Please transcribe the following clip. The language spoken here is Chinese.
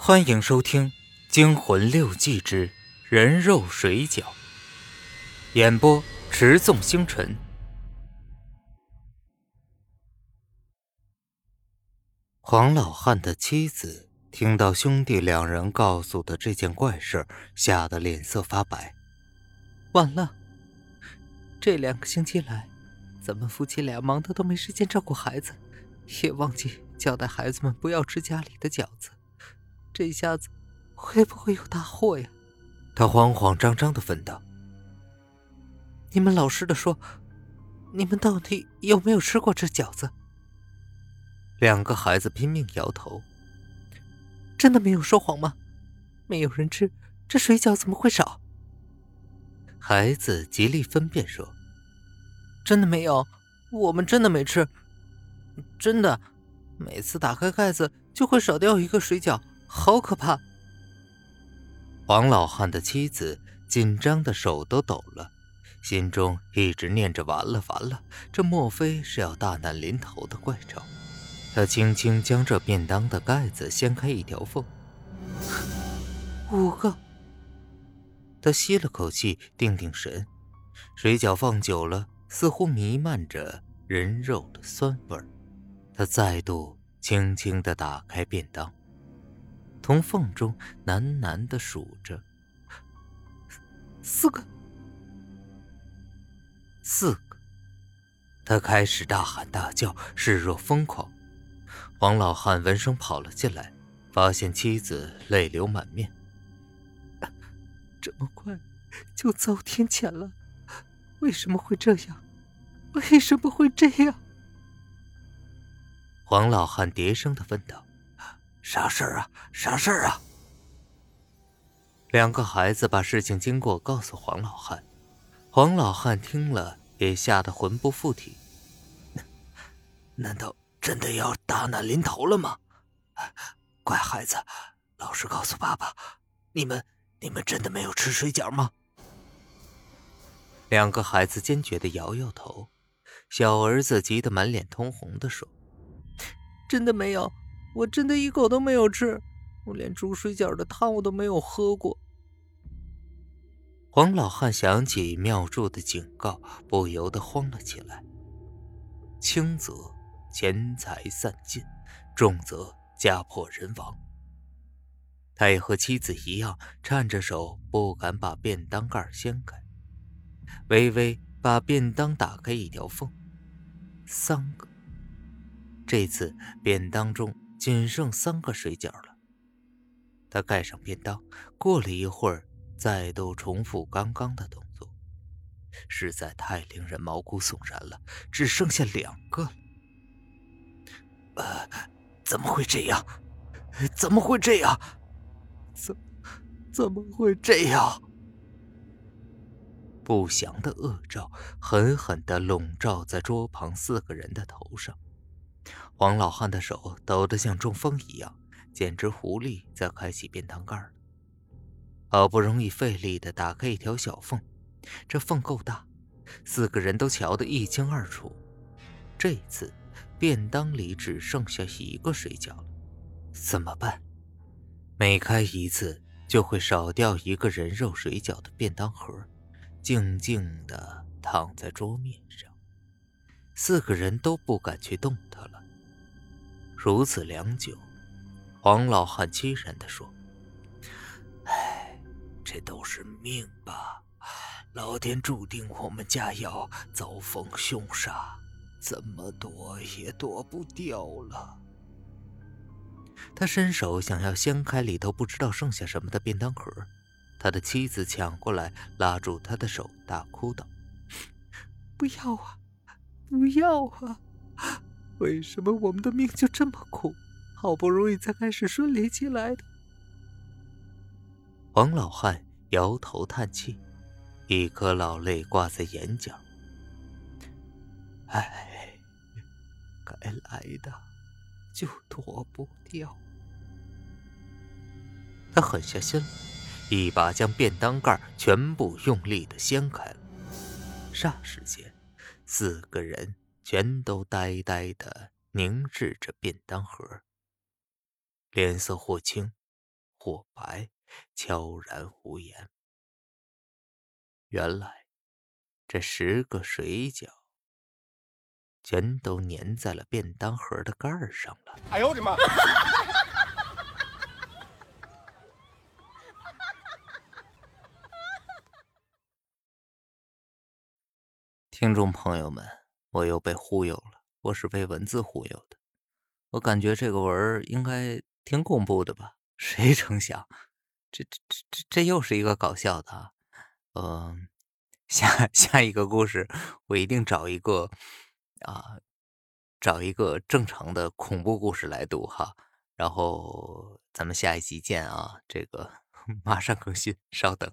欢迎收听《惊魂六记之人肉水饺》，演播：持纵星辰。黄老汉的妻子听到兄弟两人告诉的这件怪事，吓得脸色发白。完了，这两个星期来，咱们夫妻俩忙得都没时间照顾孩子，也忘记交代孩子们不要吃家里的饺子。这下子会不会有大祸呀？他慌慌张张的问道：“你们老实的说，你们到底有没有吃过这饺子？”两个孩子拼命摇头：“真的没有说谎吗？没有人吃，这水饺怎么会少？”孩子极力分辨说：“真的没有，我们真的没吃，真的，每次打开盖子就会少掉一个水饺。”好可怕！黄老汉的妻子紧张的手都抖了，心中一直念着：完了完了，这莫非是要大难临头的怪兆？他轻轻将这便当的盖子掀开一条缝，五个。他吸了口气，定定神，水饺放久了，似乎弥漫着人肉的酸味儿。他再度轻轻的打开便当。从缝中喃喃的数着：“四个，四个。”他开始大喊大叫，视若疯狂。王老汉闻声跑了进来，发现妻子泪流满面。这么快就遭天谴了？为什么会这样？为什么会这样？黄老汉叠声的问道。啥事儿啊？啥事儿啊？两个孩子把事情经过告诉黄老汉，黄老汉听了也吓得魂不附体。难道真的要大难临头了吗？乖孩子，老实告诉爸爸，你们你们真的没有吃水饺吗？两个孩子坚决的摇摇头，小儿子急得满脸通红的说：“真的没有。”我真的一口都没有吃，我连煮水饺的汤我都没有喝过。黄老汉想起妙祝的警告，不由得慌了起来。轻则钱财散尽，重则家破人亡。他也和妻子一样，颤着手不敢把便当盖掀开，微微把便当打开一条缝，三个。这次便当中。仅剩三个水饺了。他盖上便当，过了一会儿，再度重复刚刚的动作，实在太令人毛骨悚然了。只剩下两个了。呃，怎么会这样？怎么会这样？怎怎么会这样？不祥的恶兆狠狠地笼罩在桌旁四个人的头上。黄老汉的手抖得像中风一样，简直无力再开启便当盖了。好不容易费力的打开一条小缝，这缝够大，四个人都瞧得一清二楚。这次便当里只剩下一个水饺了，怎么办？每开一次就会少掉一个人肉水饺的便当盒，静静的躺在桌面上，四个人都不敢去动它了。如此良久，黄老汉凄然地说：“唉，这都是命吧？老天注定我们家要遭逢凶杀，怎么躲也躲不掉了。”他伸手想要掀开里头不知道剩下什么的便当盒，他的妻子抢过来拉住他的手，大哭道：“不要啊，不要啊！”为什么我们的命就这么苦？好不容易才开始顺利起来的。黄老汉摇头叹气，一颗老泪挂在眼角。唉，该来的就躲不掉。他狠下心来，一把将便当盖全部用力的掀开了。霎时间，四个人。全都呆呆的凝视着便当盒，脸色或青或白，悄然无言。原来，这十个水饺全都粘在了便当盒的盖儿上了。哎呦我的妈！听众朋友们，我又被忽悠了，我是被文字忽悠的。我感觉这个文儿应该挺恐怖的吧？谁成想，这这这这又是一个搞笑的啊！嗯，下下一个故事，我一定找一个啊，找一个正常的恐怖故事来读哈。然后咱们下一集见啊！这个 马上更新，稍等。